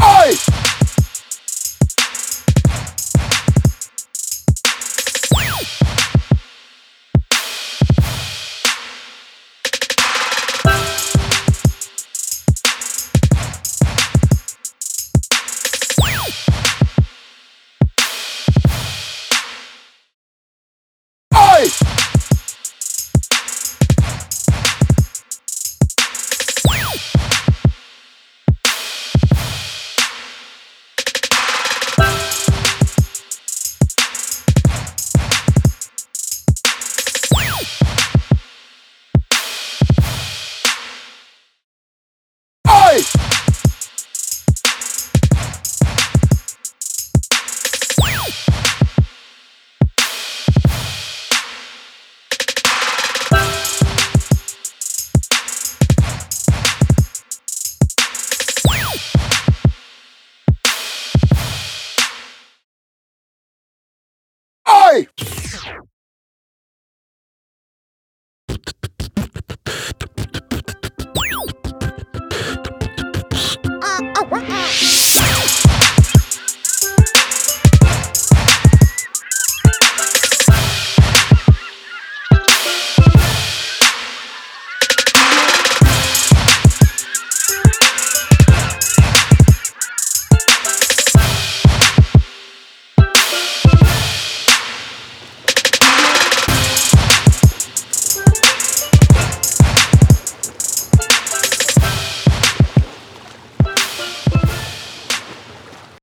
Hey! Hey!